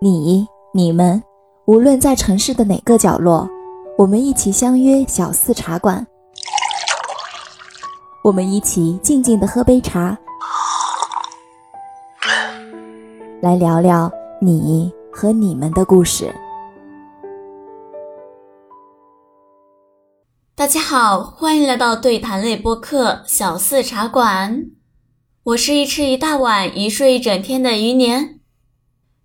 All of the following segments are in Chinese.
你、你们，无论在城市的哪个角落，我们一起相约小四茶馆。我们一起静静的喝杯茶，来聊聊你和你们的故事。大家好，欢迎来到对谈类播客小四茶馆。我是一吃一大碗，一睡一整天的余年。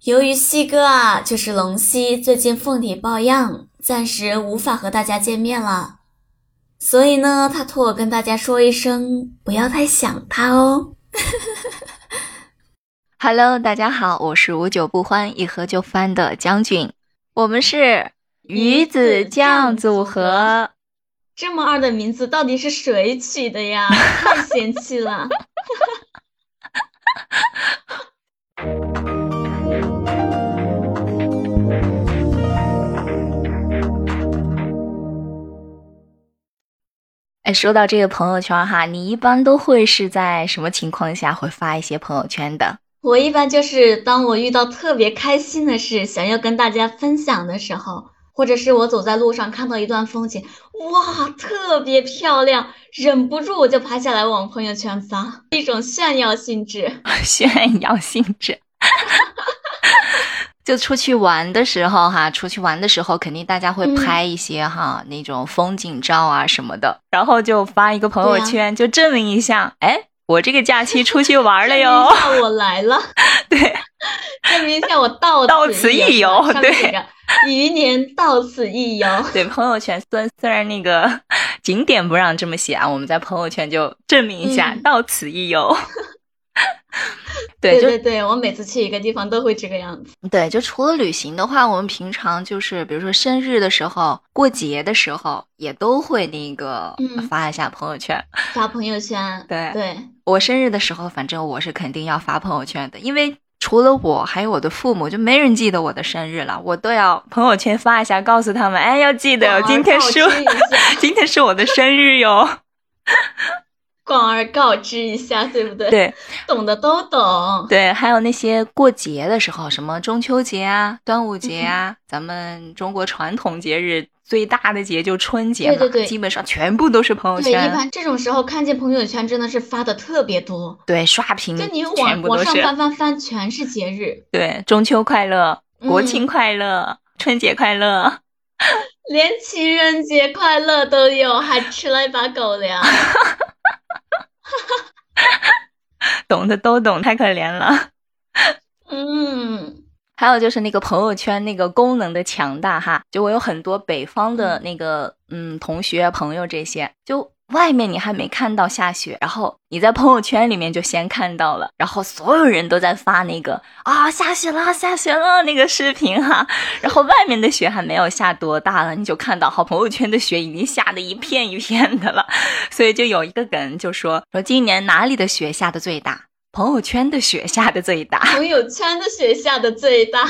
由于西哥啊，就是龙溪，最近凤体抱恙，暂时无法和大家见面了。所以呢，他托我跟大家说一声，不要太想他哦。Hello，大家好，我是无酒不欢，一喝就翻的将军，我们是鱼子酱组合。这么二的名字到底是谁取的呀？太嫌弃了。说到这个朋友圈哈，你一般都会是在什么情况下会发一些朋友圈的？我一般就是当我遇到特别开心的事，想要跟大家分享的时候，或者是我走在路上看到一段风景，哇，特别漂亮，忍不住我就拍下来往朋友圈发，一种炫耀性质。炫耀性质。就出去玩的时候哈，出去玩的时候肯定大家会拍一些哈那种风景照啊什么的，然后就发一个朋友圈，就证明一下，哎，我这个假期出去玩了哟 我来了，对，证明一下我到到此一游，对，余年到此一游，对，朋友圈虽虽然那个景点不让这么写啊，我们在朋友圈就证明一下到此一游。对对对，我每次去一个地方都会这个样子。对，就除了旅行的话，我们平常就是比如说生日的时候、过节的时候，也都会那个发一下朋友圈。发朋友圈。对对，我生日的时候，反正我是肯定要发朋友圈的，因为除了我，还有我的父母，就没人记得我的生日了，我都要朋友圈发一下，告诉他们，哎，要记得今天是 今天是我的生日哟。广而告之一下，对不对？对，懂的都懂。对，还有那些过节的时候，什么中秋节啊、端午节啊，咱们中国传统节日最大的节就春节嘛，对对对，基本上全部都是朋友圈。对，一般这种时候看见朋友圈真的是发的特别多。对，刷屏，就你往往上翻翻翻，全是节日。对，中秋快乐，国庆快乐，春节快乐，连情人节快乐都有，还吃了一把狗粮。懂的都懂，太可怜了。嗯，还有就是那个朋友圈那个功能的强大哈，就我有很多北方的那个嗯同学朋友这些就。外面你还没看到下雪，然后你在朋友圈里面就先看到了，然后所有人都在发那个啊下雪了下雪了那个视频哈，然后外面的雪还没有下多大了，你就看到好朋友圈的雪已经下的一片一片的了，所以就有一个梗就说说今年哪里的雪下的最大，朋友圈的雪下的最大，朋友圈的雪下的最大，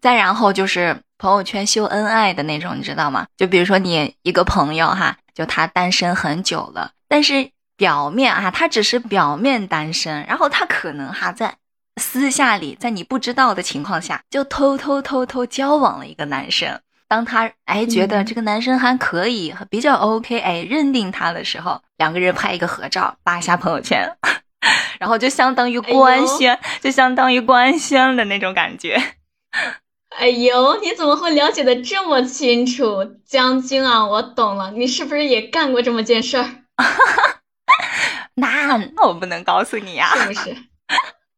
再然后就是朋友圈秀恩爱的那种，你知道吗？就比如说你一个朋友哈。就他单身很久了，但是表面啊，他只是表面单身，然后他可能哈在私下里，在你不知道的情况下，就偷偷偷偷交往了一个男生。当他哎觉得这个男生还可以，比较 OK，哎认定他的时候，两个人拍一个合照，发一下朋友圈，然后就相当于官宣，就相当于官宣的那种感觉。哎呦，你怎么会了解的这么清楚，将军啊？我懂了，你是不是也干过这么件事儿？那那我不能告诉你呀，是不是？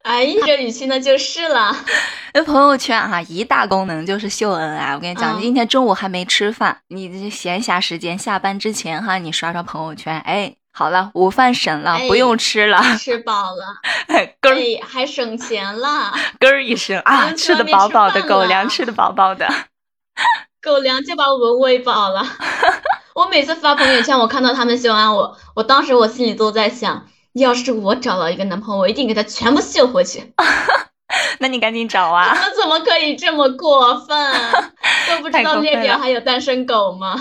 哎呀，这语气那就是了。那朋友圈哈，一大功能就是秀恩爱。我跟你讲，你今天中午还没吃饭，你闲暇时间下班之前哈，你刷刷朋友圈，哎。好了，午饭省了，不用吃了，吃饱了，根儿还省钱了，咯儿一声啊，吃的饱饱的，狗粮吃的饱饱的，狗粮就把我们喂饱了。我每次发朋友圈，我看到他们秀完我，我当时我心里都在想，要是我找到一个男朋友，我一定给他全部秀回去。那你赶紧找啊！我怎么可以这么过分？都不知道列表还有单身狗吗？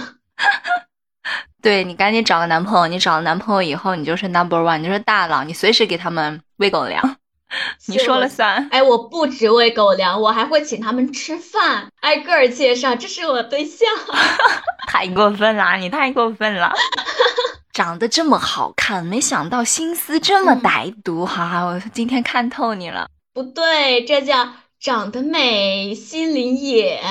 对你赶紧找个男朋友，你找了男朋友以后，你就是 number one，你就是大佬，你随时给他们喂狗粮。你说了算。哎，我不只喂狗粮，我还会请他们吃饭，挨个儿介绍，这是我对象。太过分了，你太过分了。长得这么好看，没想到心思这么歹毒哈！我今天看透你了。不对，这叫长得美，心灵野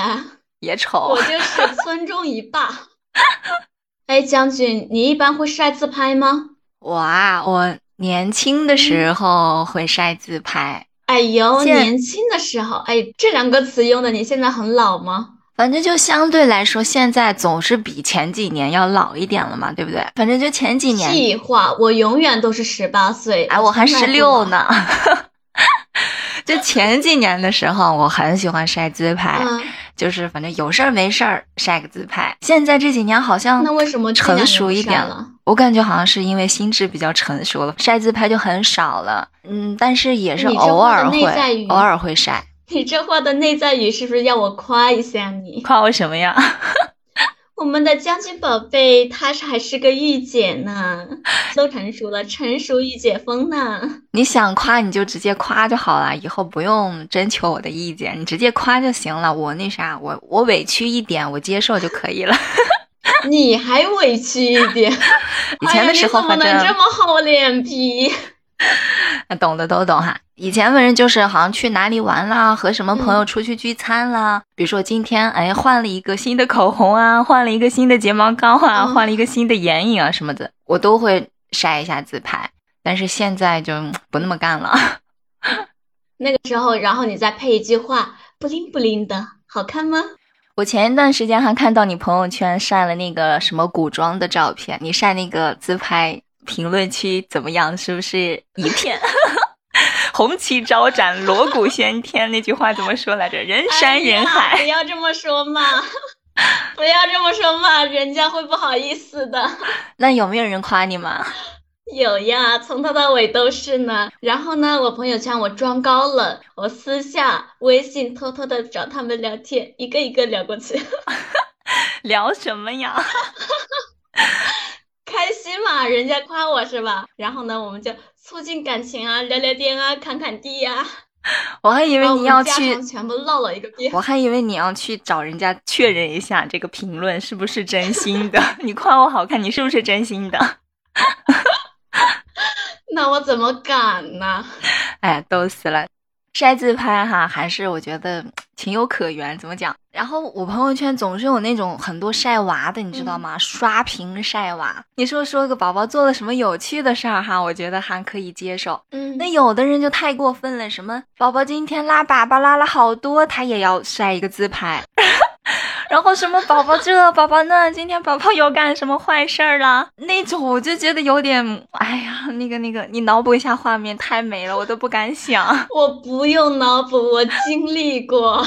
也丑。我就是村中一霸。哎，将军，你一般会晒自拍吗？我啊，我年轻的时候会晒自拍。哎呦，年轻的时候，哎，这两个词用的，你现在很老吗？反正就相对来说，现在总是比前几年要老一点了嘛，对不对？反正就前几年。屁话，我永远都是十八岁，哎，我还十六呢。就前几年的时候，我很喜欢晒自拍，就是反正有事儿没事儿晒个自拍。现在这几年好像那为什么成熟一点了？我感觉好像是因为心智比较成熟了，晒自拍就很少了。嗯，但是也是偶尔会，偶尔会晒。你这话的内在语是不是要我夸一下你？夸我什么呀？我们的将军宝贝，她是还是个御姐呢，都成熟了，成熟御姐风呢。你想夸你就直接夸就好了，以后不用征求我的意见，你直接夸就行了。我那啥，我我委屈一点，我接受就可以了。你还委屈一点？以前的时候反正这么厚脸皮。懂的都懂哈。以前反正就是好像去哪里玩啦，和什么朋友出去聚餐啦。比如说今天哎换了一个新的口红啊，换了一个新的睫毛膏啊，换了一个新的眼影啊什么的，我都会晒一下自拍。但是现在就不那么干了。那个时候，然后你再配一句话，不灵不灵的，好看吗？我前一段时间还看到你朋友圈晒了那个什么古装的照片，你晒那个自拍。评论区怎么样？是不是一片 红旗招展、锣鼓喧天？那句话怎么说来着？人山人海。不要这么说嘛！不要这么说嘛，人家会不好意思的。那有没有人夸你吗？有呀，从头到尾都是呢。然后呢，我朋友圈我装高冷，我私下微信偷偷的找他们聊天，一个一个聊过去。聊什么呀？开心嘛，人家夸我是吧？然后呢，我们就促进感情啊，聊聊天啊，侃侃地呀。我还以为你要去，全部唠了一个遍。我还以为你要去找人家确认一下这个评论是不是真心的。你夸我好看，你是不是真心的？那我怎么敢呢？哎，逗死了。晒自拍哈，还是我觉得情有可原。怎么讲？然后我朋友圈总是有那种很多晒娃的，你知道吗？刷屏晒娃。你说说个宝宝做了什么有趣的事儿哈？我觉得还可以接受。嗯，那有的人就太过分了，什么宝宝今天拉粑粑拉了好多，他也要晒一个自拍。然后什么宝宝这 宝宝那，今天宝宝又干什么坏事儿了？那种我就觉得有点，哎呀，那个那个，你脑补一下画面，太美了，我都不敢想。我不用脑补，我经历过。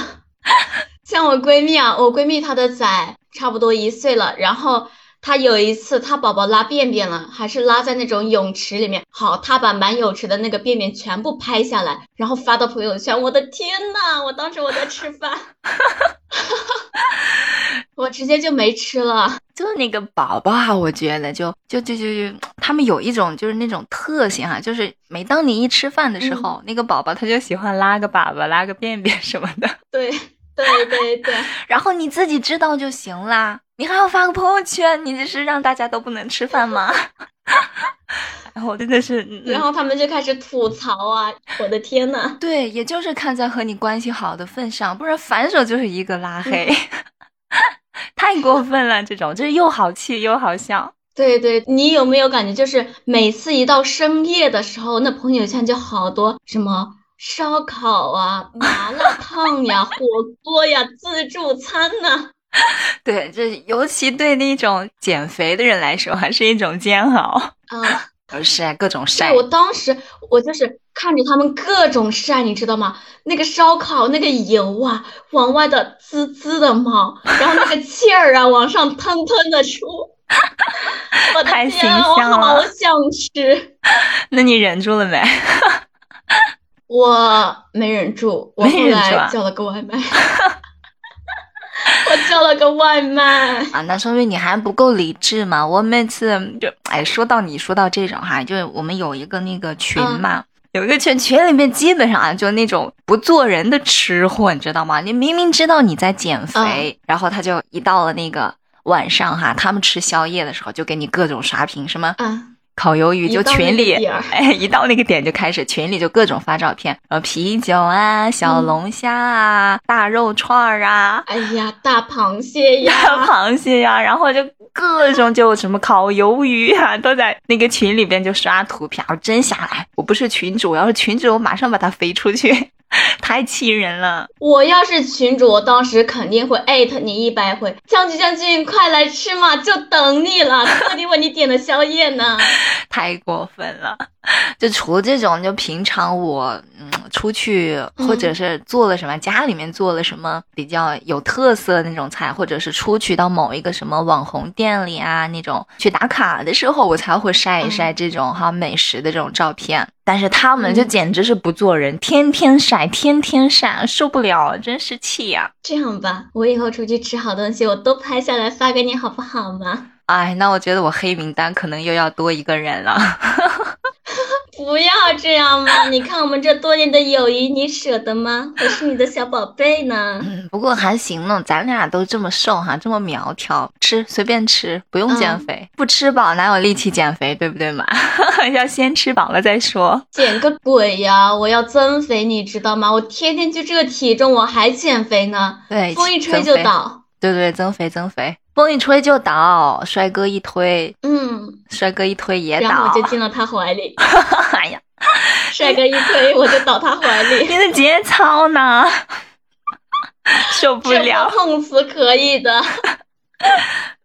像我闺蜜啊，我闺蜜她的崽差不多一岁了，然后。他有一次，他宝宝拉便便了，还是拉在那种泳池里面。好，他把满泳池的那个便便全部拍下来，然后发到朋友圈。我的天呐，我当时我在吃饭，我直接就没吃了。就那个宝宝啊，我觉得就就就就就他们有一种就是那种特性哈，就是每当你一吃饭的时候，那个宝宝他就喜欢拉个粑粑、拉个便便什么的。对对 对对，然后你自己知道就行啦。你还要发个朋友圈？你这是让大家都不能吃饭吗？然后真的是，然后他们就开始吐槽啊！我的天呐，对，也就是看在和你关系好的份上，不然反手就是一个拉黑，太过分了！这种就是又好气又好笑。对对，你有没有感觉，就是每次一到深夜的时候，那朋友圈就好多什么烧烤啊、麻辣烫呀、火锅呀、自助餐呐。对，这尤其对那种减肥的人来说，还是一种煎熬。啊，都晒各种晒。我当时我就是看着他们各种晒，你知道吗？那个烧烤那个油啊，往外的滋滋的冒，然后那个气儿啊，往上喷喷的出。我的天，我好想吃。那你忍住了没？我没忍住，我后来叫了个外卖。我叫了个外卖啊，那说明你还不够理智嘛。我每次就哎，说到你说到这种哈，就我们有一个那个群嘛，有一个群，群里面基本上啊，就那种不做人的吃货，你知道吗？你明明知道你在减肥，然后他就一到了那个晚上哈，他们吃宵夜的时候，就给你各种刷屏，什么烤鱿鱼，就群里，哎，一到那个点就开始群里就各种发照片，然后啤酒啊，小龙虾啊，大肉串儿啊，哎呀，大螃蟹呀，大螃蟹呀，然后就。各种就什么烤鱿鱼啊，都在那个群里边就刷图片。我真想来，我不是群主，要是群主，我马上把他飞出去，太气人了。我要是群主，我当时肯定会艾特你一百回，将军将军，快来吃嘛，就等你了，特地为你点的宵夜呢。太过分了。就除了这种，就平常我嗯出去或者是做了什么，家里面做了什么比较有特色的那种菜，或者是出去到某一个什么网红店里啊那种去打卡的时候，我才会晒一晒这种哈美食的这种照片。但是他们就简直是不做人，天天晒，天天晒，受不了，真是气呀！这样吧，我以后出去吃好东西，我都拍下来发给你，好不好嘛？哎，那我觉得我黑名单可能又要多一个人了。不要这样嘛！你看我们这多年的友谊，你舍得吗？我是你的小宝贝呢。嗯，不过还行呢，咱俩都这么瘦哈，这么苗条，吃随便吃，不用减肥，不吃饱哪有力气减肥，对不对嘛？要先吃饱了再说。减个鬼呀！我要增肥，你知道吗？我天天就这个体重，我还减肥呢。对，风一吹就倒。对对，增肥增肥。风一吹就倒，帅哥一推，嗯，帅哥一推也倒，然后我就进了他怀里。哎呀，帅哥一推我就倒他怀里。你的节操呢？受不了，碰瓷可以的。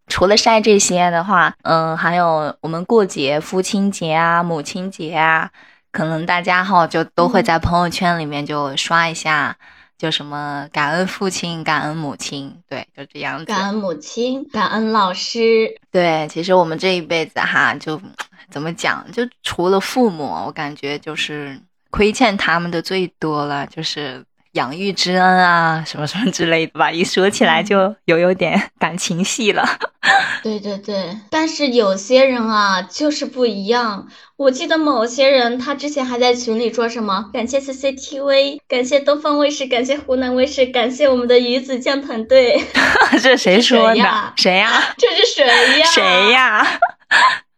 除了晒这些的话，嗯，还有我们过节，父亲节啊，母亲节啊，可能大家哈就都会在朋友圈里面就刷一下。就什么感恩父亲，感恩母亲，对，就这样子。感恩母亲，感恩老师。对，其实我们这一辈子哈，就怎么讲，就除了父母，我感觉就是亏欠他们的最多了，就是。养育之恩啊，什么什么之类的吧，一说起来就有有点 感情戏了。对对对，但是有些人啊，就是不一样。我记得某些人，他之前还在群里说什么：“感谢 CCTV，感谢东方卫视，感谢湖南卫视，感谢我们的鱼子酱团队。”这谁说的？谁呀？这是谁呀？谁呀？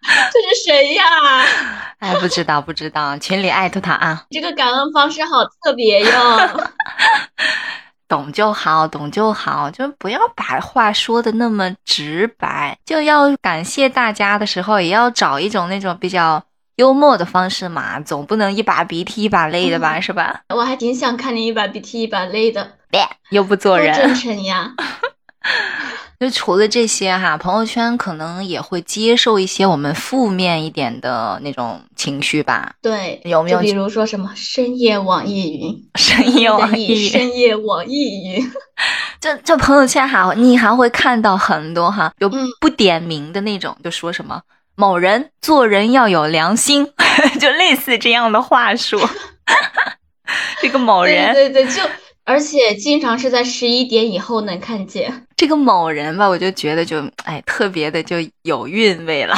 这是谁呀？哎，不知道，不知道，群里艾特他啊。这个感恩方式好特别哟。懂就好，懂就好，就不要把话说的那么直白。就要感谢大家的时候，也要找一种那种比较幽默的方式嘛，总不能一把鼻涕一把泪的吧，是吧？我还挺想看你一把鼻涕一把泪的，又不做人，真诚呀。就除了这些哈，朋友圈可能也会接受一些我们负面一点的那种情绪吧。对，有没有？比如说什么深夜网易云，深夜网易云，深夜网易云。这这朋友圈哈，你还会看到很多哈，就不点名的那种，就说什么某人做人要有良心，就类似这样的话术。这个某人，对对，就。而且经常是在十一点以后能看见这个某人吧，我就觉得就哎特别的就有韵味了。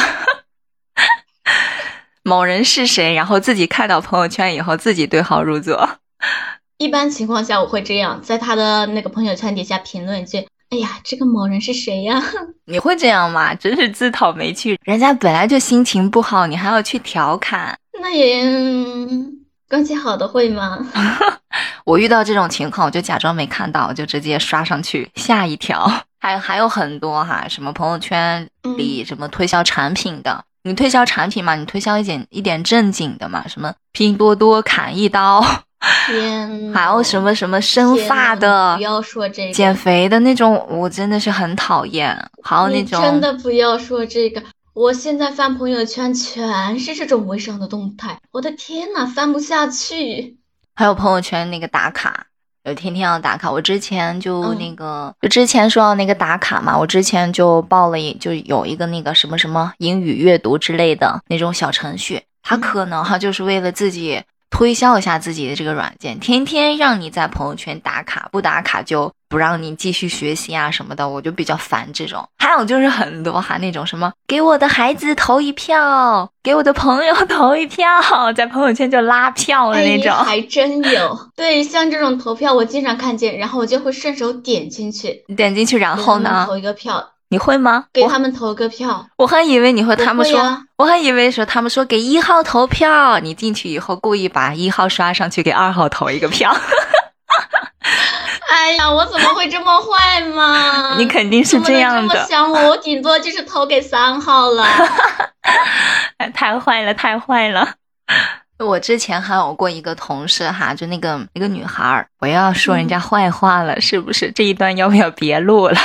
某人是谁？然后自己看到朋友圈以后，自己对号入座。一般情况下我会这样，在他的那个朋友圈底下评论一句：“哎呀，这个某人是谁呀？”你会这样吗？真是自讨没趣。人家本来就心情不好，你还要去调侃？那也关系好的会吗？我遇到这种情况，我就假装没看到，我就直接刷上去下一条。还还有很多哈，什么朋友圈里什么推销产品的，你推销产品嘛，你推销一点一点正经的嘛，什么拼多多砍一刀，天，还有什么什么生发的，不要说这个，减肥的那种，我真的是很讨厌。还有那种真的不要说这个，我现在翻朋友圈全是这种微商的动态，我的天呐，翻不下去。还有朋友圈那个打卡，有天天要打卡。我之前就那个，就之前说到那个打卡嘛，我之前就报了一，就有一个那个什么什么英语阅读之类的那种小程序，他可能哈就是为了自己推销一下自己的这个软件，天天让你在朋友圈打卡，不打卡就不让你继续学习啊什么的，我就比较烦这种。还有就是很多哈那种什么给我的孩子投一票，给我的朋友投一票，在朋友圈就拉票的那种，还真有。对，像这种投票我经常看见，然后我就会顺手点进去，点进去然后呢投一个票。你会吗？给他们投个票。我还以为你会，他们说，啊、我还以为说他们说给一号投票，你进去以后故意把一号刷上去，给二号投一个票。哎呀，我怎么会这么坏嘛？你肯定是这样的。这么想我，我顶多就是投给三号了。太坏了，太坏了。我之前还有过一个同事哈，就那个一个女孩儿，我要说人家坏话了，是不是？这一段要不要别录了？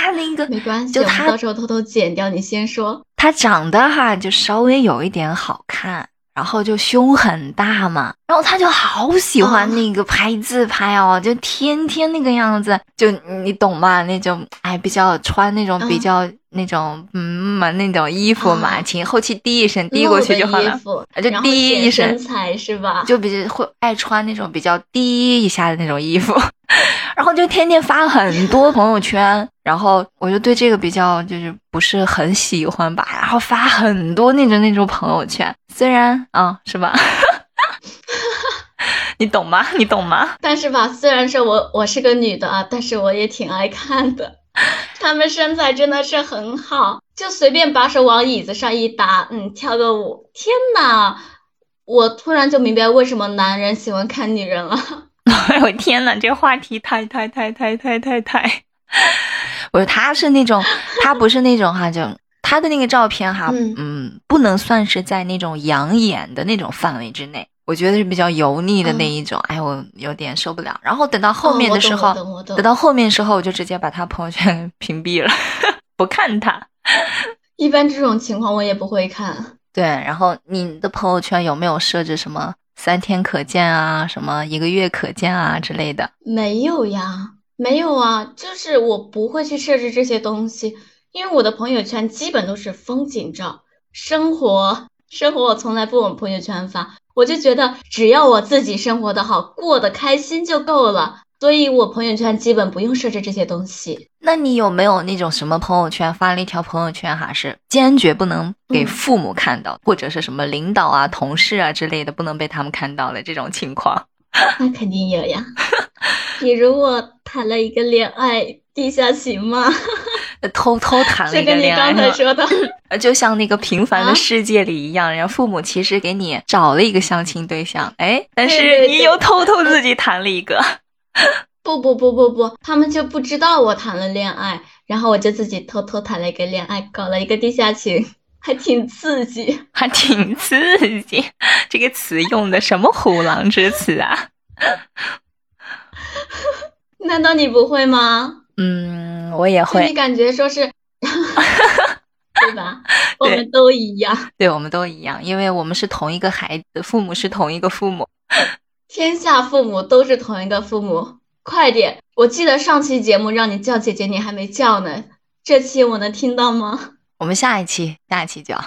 他那个没关系，就他到时候偷偷剪掉。你先说，他长得哈就稍微有一点好看，然后就胸很大嘛，然后他就好喜欢那个拍自拍哦，就天天那个样子，就你懂吗？那种哎，比较穿那种比较那种嗯嘛那种衣服嘛，请后期滴一声滴过去就好了，就滴一声，身材是吧？就比较会爱穿那种比较低一下的那种衣服。然后就天天发很多朋友圈，然后我就对这个比较就是不是很喜欢吧。然后发很多那种那种朋友圈，虽然啊是吧，你懂吗？你懂吗？但是吧，虽然说我我是个女的啊，但是我也挺爱看的。他们身材真的是很好，就随便把手往椅子上一搭，嗯，跳个舞。天呐，我突然就明白为什么男人喜欢看女人了。哎呦天呐，这个话题太太太太太太太，不是他是那种，他不是那种哈，就他的那个照片哈，嗯嗯，不能算是在那种养眼的那种范围之内，我觉得是比较油腻的那一种，哎，我有点受不了。然后等到后面的时候，等到后面的时候，我就直接把他朋友圈 屏蔽了，不看他。一般这种情况我也不会看。对，然后你的朋友圈有没有设置什么？三天可见啊，什么一个月可见啊之类的，没有呀，没有啊，就是我不会去设置这些东西，因为我的朋友圈基本都是风景照，生活生活我从来不往朋友圈发，我就觉得只要我自己生活的好，过得开心就够了。所以我朋友圈基本不用设置这些东西。那你有没有那种什么朋友圈发了一条朋友圈哈，是坚决不能给父母看到，或者是什么领导啊、同事啊之类的不能被他们看到的这种情况？那肯定有呀。比如我谈了一个恋爱，地下情吗，偷偷谈了一个恋爱，这跟你刚才说的，就像那个平凡的世界里一样，然后父母其实给你找了一个相亲对象，哎，但是你又偷偷自己谈了一个。不不不不不，他们就不知道我谈了恋爱，然后我就自己偷偷谈了一个恋爱，搞了一个地下情，还挺刺激，还挺刺激。这个词用的什么虎狼之词啊？难道你不会吗？嗯，我也会。你感觉说是，对吧？我们都一样。对，我们都一样，因为我们是同一个孩子，父母是同一个父母。天下父母都是同一个父母，快点！我记得上期节目让你叫姐姐，你还没叫呢。这期我能听到吗？我们下一期，下一期叫。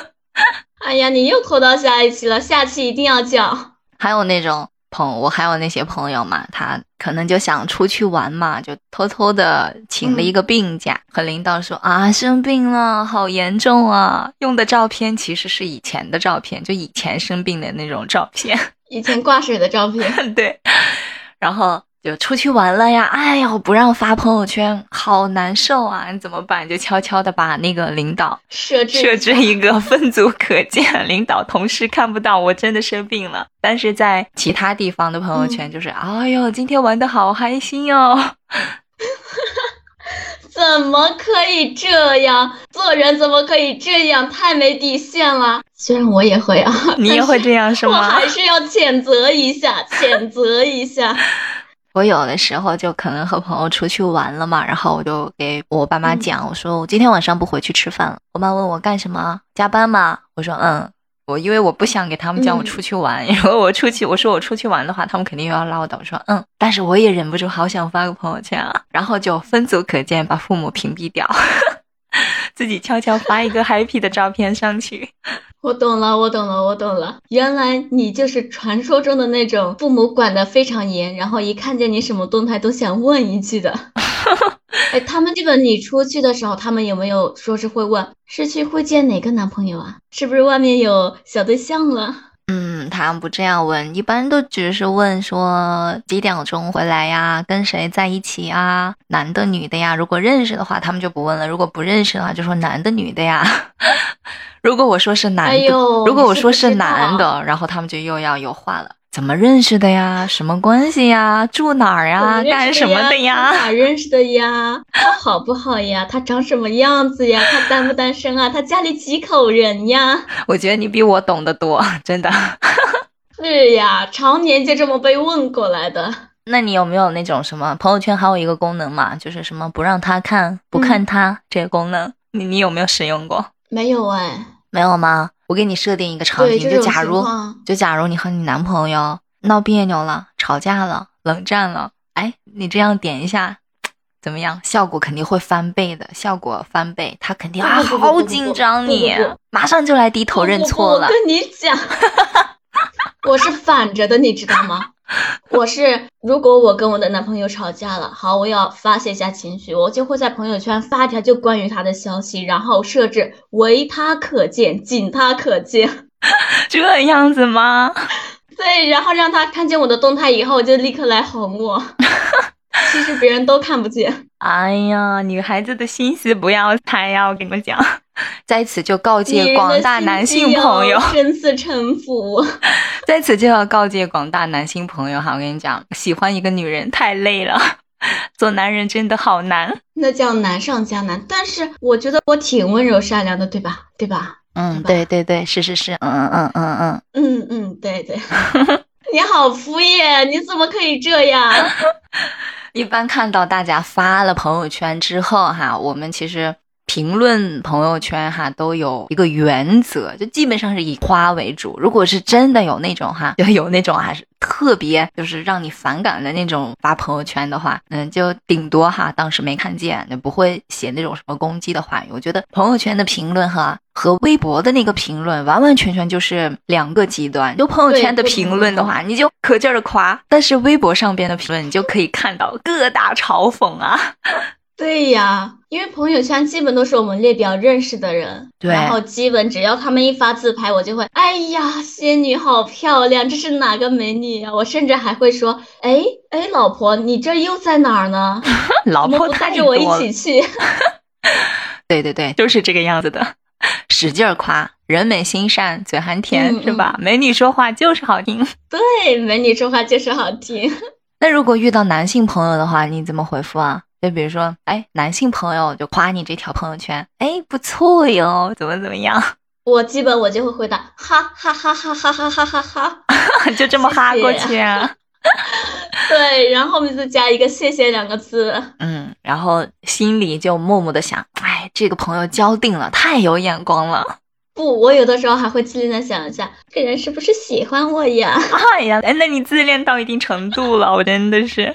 哎呀，你又拖到下一期了，下期一定要叫。还有那种朋，我还有那些朋友嘛，他可能就想出去玩嘛，就偷偷的请了一个病假，和领导说啊生病了，好严重啊。用的照片其实是以前的照片，就以前生病的那种照片。以前挂水的照片，对，然后就出去玩了呀。哎呀，不让发朋友圈，好难受啊！你怎么办？就悄悄的把那个领导设置设置一个分组可见，领导同事看不到我真的生病了。但是在其他地方的朋友圈，就是哎呦，今天玩的好开心哦。怎么可以这样做人？怎么可以这样？太没底线了！虽然我也会啊，你也会这样是吗？我还是要谴责一下，谴责一下。我有的时候就可能和朋友出去玩了嘛，然后我就给我爸妈讲，我说我今天晚上不回去吃饭了。我妈问我干什么？加班吗？我说嗯。我因为我不想给他们叫我出去玩，因为我出去我说我出去玩的话，他们肯定又要唠叨。我说嗯，但是我也忍不住，好想发个朋友圈啊，然后就分组可见，把父母屏蔽掉，自己悄悄发一个 happy 的照片上去。我懂了，我懂了，我懂了。原来你就是传说中的那种父母管得非常严，然后一看见你什么动态都想问一句的。哎，他们这个你出去的时候，他们有没有说是会问是去会见哪个男朋友啊？是不是外面有小对象了？嗯，他们不这样问，一般都只是问说几点钟回来呀，跟谁在一起啊，男的女的呀。如果认识的话，他们就不问了；如果不认识的话，就说男的女的呀。如果我说是男的，如果我说是男的，然后他们就又要有话了。怎么认识的呀？什么关系呀？住哪儿呀？干什么的呀？哪认识的呀？他好不好呀？他长什么样子呀？他单不单身啊？他家里几口人呀？我觉得你比我懂得多，真的。是呀，常年就这么被问过来的。那你有没有那种什么朋友圈还有一个功能嘛？就是什么不让他看，不看他这个功能，你你有没有使用过？没有哎。没有吗？我给你设定一个场景，就假如，就假如你和你男朋友闹别扭了、吵架了、冷战了，哎，你这样点一下，怎么样？效果肯定会翻倍的，效果翻倍，他肯定啊，好紧张，你马上就来低头认错了。我跟你讲，我是反着的，你知道吗？我是，如果我跟我的男朋友吵架了，好，我要发泄一下情绪，我就会在朋友圈发条就关于他的消息，然后设置唯他可见，仅他可见，这样子吗？对，然后让他看见我的动态以后，就立刻来哄我。其实别人都看不见。哎呀，女孩子的心思不要猜呀！我跟你们讲，在此就告诫广大男性朋友，深似城府。在此就要告诫广大男性朋友哈，我跟你讲，喜欢一个女人太累了，做男人真的好难，那叫难上加难。但是我觉得我挺温柔善良的，对吧？对吧？嗯，对对对，是是是，嗯嗯嗯嗯嗯嗯嗯，对对。你好敷衍，你怎么可以这样？一般看到大家发了朋友圈之后，哈，我们其实评论朋友圈哈都有一个原则，就基本上是以夸为主。如果是真的有那种哈，就有那种还是。特别就是让你反感的那种发朋友圈的话，嗯，就顶多哈当时没看见，就不会写那种什么攻击的话语。我觉得朋友圈的评论哈和微博的那个评论完完全全就是两个极端。就朋友圈的评论的话，你就可劲儿的夸；但是微博上边的评论，你就可以看到各大嘲讽啊。对呀，因为朋友圈基本都是我们列表认识的人，对，然后基本只要他们一发自拍，我就会，哎呀，仙女好漂亮，这是哪个美女呀？我甚至还会说，哎哎，老婆，你这又在哪儿呢？老婆带着我一起去。对对对，就是这个样子的，使劲儿夸，人美心善，嘴还甜，是吧？美女说话就是好听。对，美女说话就是好听。那如果遇到男性朋友的话，你怎么回复啊？就比如说，哎，男性朋友就夸你这条朋友圈，哎，不错哟，怎么怎么样？我基本我就会回答，哈哈哈哈哈哈哈哈哈，就这么哈过去啊？对，然后后面再加一个谢谢两个字。嗯，然后心里就默默的想，哎，这个朋友交定了，太有眼光了。不，我有的时候还会自恋的想一下，这人是不是喜欢我呀？哎呀，哎，那你自恋到一定程度了，我真的是。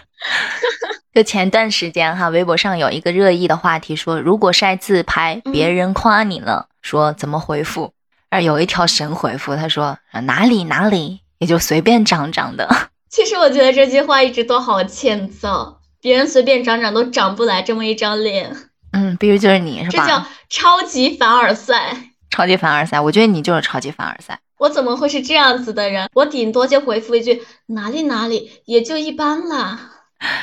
就前段时间哈，微博上有一个热议的话题，说如果晒自拍，别人夸你了，说怎么回复？而有一条神回复，他说哪里哪里，也就随便长长的。其实我觉得这句话一直都好欠揍，别人随便长长都长不来这么一张脸。嗯，比如就是你是吧？这叫超级凡尔赛。超级凡尔赛，我觉得你就是超级凡尔赛。我怎么会是这样子的人？我顶多就回复一句哪里哪里，也就一般啦。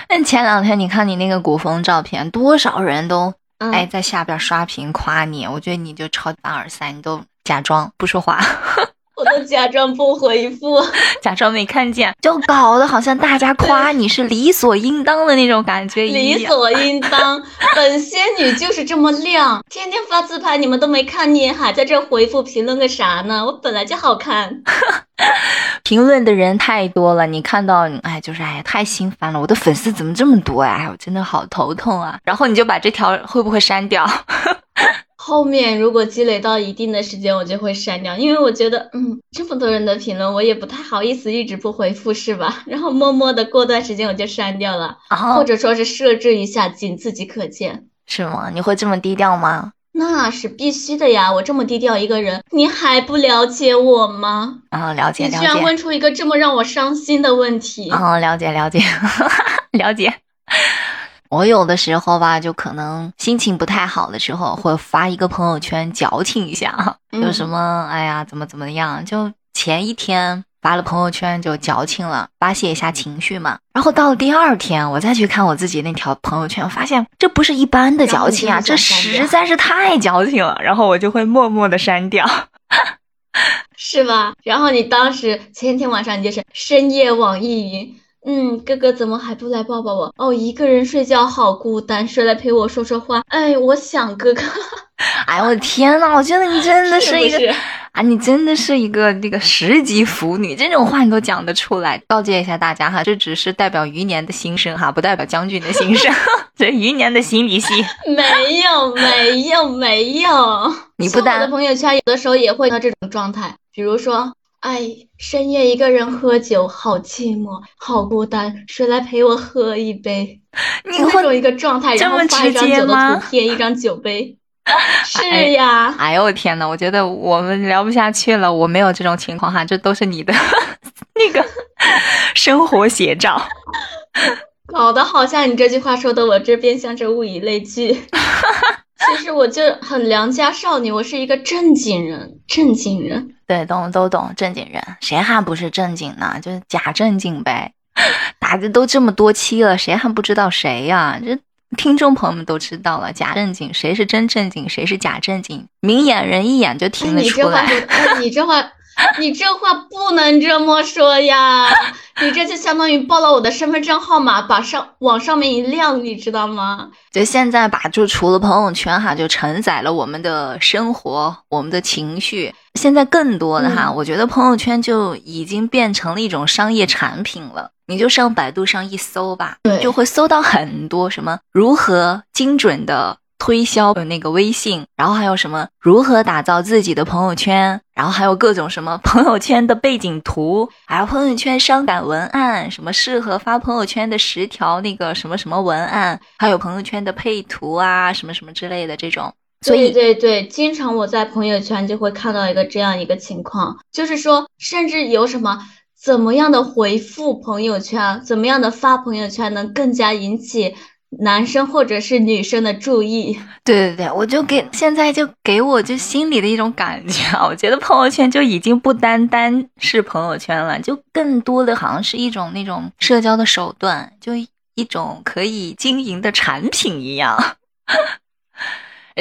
那前两天你看你那个古风照片，多少人都哎在下边刷屏夸你，我觉得你就超凡尔赛，你都假装不说话。我都假装不回复，假装没看见，就搞得好像大家夸你是理所应当的那种感觉一样。理所应当，本仙女就是这么亮，天天发自拍，你们都没看见，还在这回复评论个啥呢？我本来就好看。评论的人太多了，你看到，哎，就是哎，太心烦了。我的粉丝怎么这么多呀？哎，我真的好头痛啊。然后你就把这条会不会删掉？后面如果积累到一定的时间，我就会删掉，因为我觉得，嗯，这么多人的评论，我也不太好意思一直不回复，是吧？然后默默的过段时间我就删掉了，或者说是设置一下仅自己可见，是吗？你会这么低调吗？那是必须的呀！我这么低调一个人，你还不了解我吗？啊、了解了解。你居然问出一个这么让我伤心的问题。哦，了解了解了解。我有的时候吧，就可能心情不太好的时候，会发一个朋友圈矫情一下，嗯 就什么哎呀怎么怎么样，就前一天发了朋友圈就矫情了，发泄一下情绪嘛。然后到了第二天，我再去看我自己那条朋友圈，我发现这不是一般的矫情啊，这实在是太矫情了，然后我就会默默的删掉。是吧？然后你当时前天晚上你就是深夜网易云，嗯，哥哥怎么还不来抱抱我？哦，一个人睡觉好孤单，谁来陪我说说话？哎，我想哥哥，哎呦我的天呐，我觉得你真的是一个啊，你真的是一个那个十级腐女，这种话你都讲得出来。告诫一下大家哈，这只是代表余年的心声哈，不代表将军的心声。这余年的心理戏，没有，没有，没有。你不但我的朋友圈有的时候也会到这种状态，比如说，哎，深夜一个人喝酒，好寂寞，好孤单，谁来陪我喝一杯？你会就那种一个状态，然后发一张酒的图片，一张酒杯。是呀，哎呦我天呐，我觉得我们聊不下去了。我没有这种情况哈，这都是你的 那个生活写照。搞得好像你这句话说的我这边像是物以类聚。其实我就很良家少女，我是一个正经人，正经人。对，懂都懂，正经人谁还不是正经呢？就是假正经呗。打的都这么多期了，谁还不知道谁呀、这听众朋友们都知道了，假正经谁是真正经，谁是假正经，明眼人一眼就哎，听得出你这话你这话，你这话不能这么说呀！你这就相当于报了我的身份证号码，把上往上面一亮，你知道吗？就现在吧，就除了朋友圈哈，就承载了我们的生活，我们的情绪。现在更多的哈，嗯我觉得朋友圈就已经变成了一种商业产品了。你就上百度上一搜吧，对就会搜到很多什么如何精准的推销那个微信，然后还有什么如何打造自己的朋友圈，然后还有各种什么朋友圈的背景图，还有朋友圈伤感文案，什么适合发朋友圈的十条那个什么什么文案，还有朋友圈的配图啊，什么什么之类的这种。所以对对对，经常我在朋友圈就会看到一个这样一个情况，就是说，甚至有什么怎么样的回复朋友圈，怎么样的发朋友圈能更加引起男生或者是女生的注意。对对对，我就给现在就给我就心里的一种感觉啊，我觉得朋友圈就已经不单单是朋友圈了，就更多的好像是一种那种社交的手段，就一种可以经营的产品一样。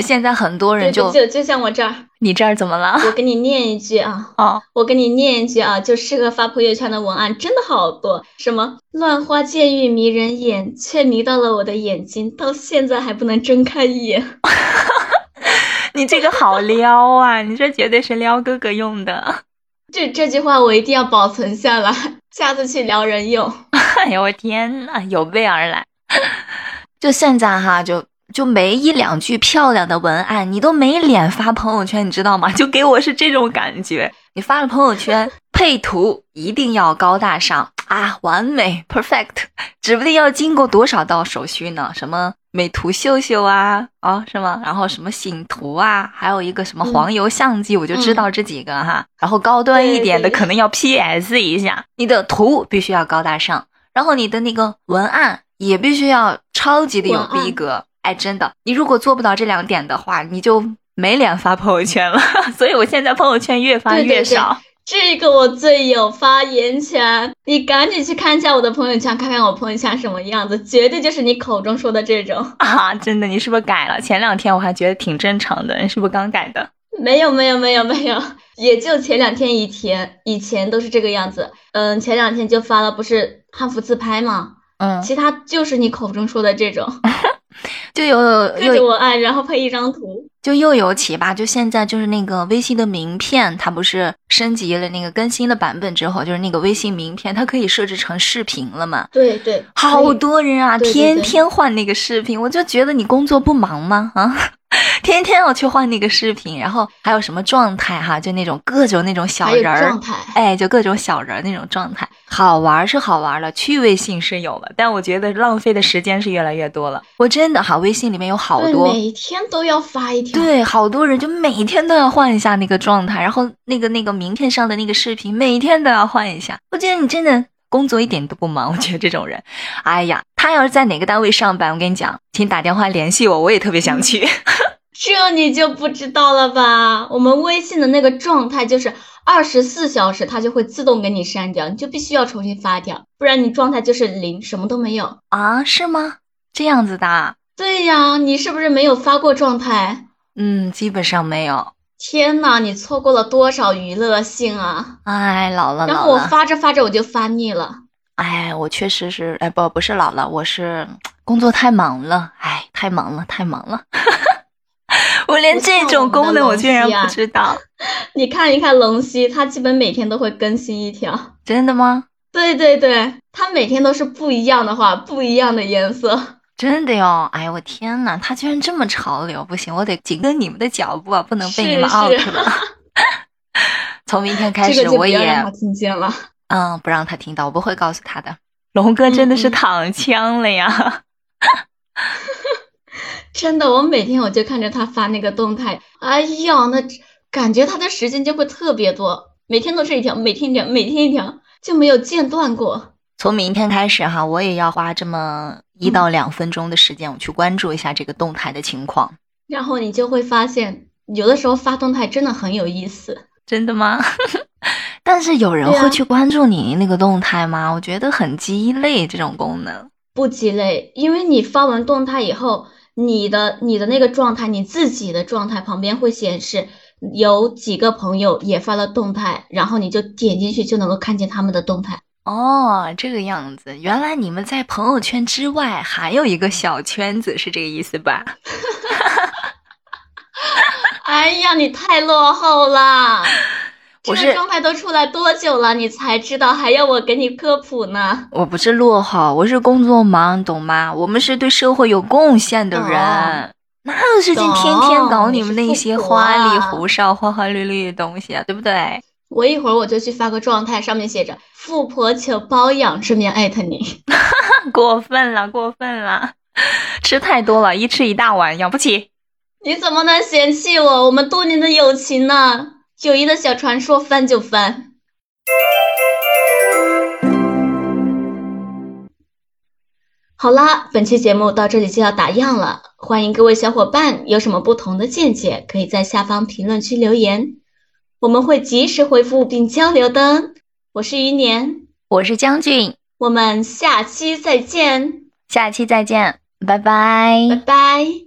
现在很多人就，就就像我这儿，你这儿怎么了？我给你念一句啊，哦，我给你念一句啊，就适合发朋友圈的文案真的好多，什么乱花渐欲迷人眼，却迷到了我的眼睛，到现在还不能睁开眼。你这个好撩啊！你这绝对是撩哥哥用的。这这句话我一定要保存下来，下次去撩人用。哎呦我天呐，有备而来。就现在哈，就就没一两句漂亮的文案，你都没脸发朋友圈，你知道吗？就给我是这种感觉。你发了朋友圈，配图一定要高大上啊，完美 perfect，指不定要经过多少道手续呢？什么美图秀秀啊，啊是吗？然后什么醒图啊，还有一个什么黄油相机，我就知道这几个哈。然后高端一点的可能要 PS 一下，你的图必须要高大上，然后你的那个文案也必须要超级的有逼格。哎，真的，你如果做不到这两点的话，你就没脸发朋友圈了。所以我现在朋友圈越发对对对越少。这个我最有发言权，你赶紧去看一下我的朋友圈，看看我朋友圈什么样子，绝对就是你口中说的这种。啊，真的，你是不是改了？前两天我还觉得挺正常的，你是不是刚改的？没有没有没有没有，也就前两天以前以前都是这个样子。嗯，前两天就发了，不是汉服自拍吗？嗯，其他就是你口中说的这种，就有看着又我按，然后配一张图。就又有起吧，就现在就是那个微信的名片，它不是升级了那个更新的版本之后，就是那个微信名片，它可以设置成视频了嘛？对对，好多人啊，对对天对天换那个视频，我就觉得你工作不忙吗？啊，天天要去换那个视频，然后还有什么状态哈，就那种各种那种小人儿状，态。哎，就各种小人儿那种状态，好玩儿是好玩儿了，趣味性是有了，但我觉得浪费的时间是越来越多了。我真的哈，微信里面有好，多每天都要发一条吧？对，好多人就每天都要换一下那个状态，然后那个那个名片上的那个视频，每天都要换一下。我觉得你真的工作一点都不忙。我觉得这种人，哎呀，他要是在哪个单位上班，我跟你讲，请打电话联系我，我也特别想去。这你就不知道了吧？我们微信的那个状态就是二十四小时，它就会自动给你删掉，你就必须要重新发掉，不然你状态就是零，什么都没有啊？是吗？这样子的？对呀，你是不是没有发过状态？嗯，基本上没有。天呐，你错过了多少娱乐性啊！哎，老了，然后我发着发着我就发腻了。哎，我确实是，哎，不，不是老了，我是工作太忙了，哎，太忙了，太忙了。我连这种功能我居然不知道。你看一看龙溪，他基本每天都会更新一条。真的吗？对对对，他每天都是不一样的话，不一样的颜色。真的哟！哎呀，我天呐，他居然这么潮流，不行，我得紧跟你们的脚步啊，不能被你们 out 了。从明天开始，我也让他听见了。嗯，不让他听到，我不会告诉他的。龙哥真的是躺枪了呀！真的，我每天我就看着他发那个动态，哎呀，那感觉他的时间就会特别多，每天都是一条，每天一条，每天一条，就没有间断过。从明天开始哈，我也要花这么一到两分钟的时间，我去关注一下这个动态的情况。然后你就会发现，有的时候发动态真的很有意思。真的吗？但是有人会去关注你那个动态吗？我觉得很鸡肋，这种功能不鸡肋，因为你发完动态以后。你的你的那个状态，你自己的状态旁边会显示有几个朋友也发了动态，然后你就点进去就能够看见他们的动态。哦，这个样子，原来你们在朋友圈之外还有一个小圈子，是这个意思吧？哎呀，你太落后了。我是状态都出来多久了，你才知道还要我给你科普呢？我不是落后，我是工作忙，懂吗？我们是对社会有贡献的人，哪有时间天天搞你们那些花里胡哨、花花绿绿的东西啊？对不对？我一会儿我就去发个状态，上面写着“富婆求包养”，顺便艾特你。过分了，过分了，吃太多了，一吃一大碗，养不起。你怎么能嫌弃我？我们多年的友情呢？友谊的小船说翻就翻。好啦，本期节目到这里就要打烊了。欢迎各位小伙伴有什么不同的见解，可以在下方评论区留言，我们会及时回复并交流的。我是余年，我是将军，我们下期再见，下期再见，拜拜，拜拜。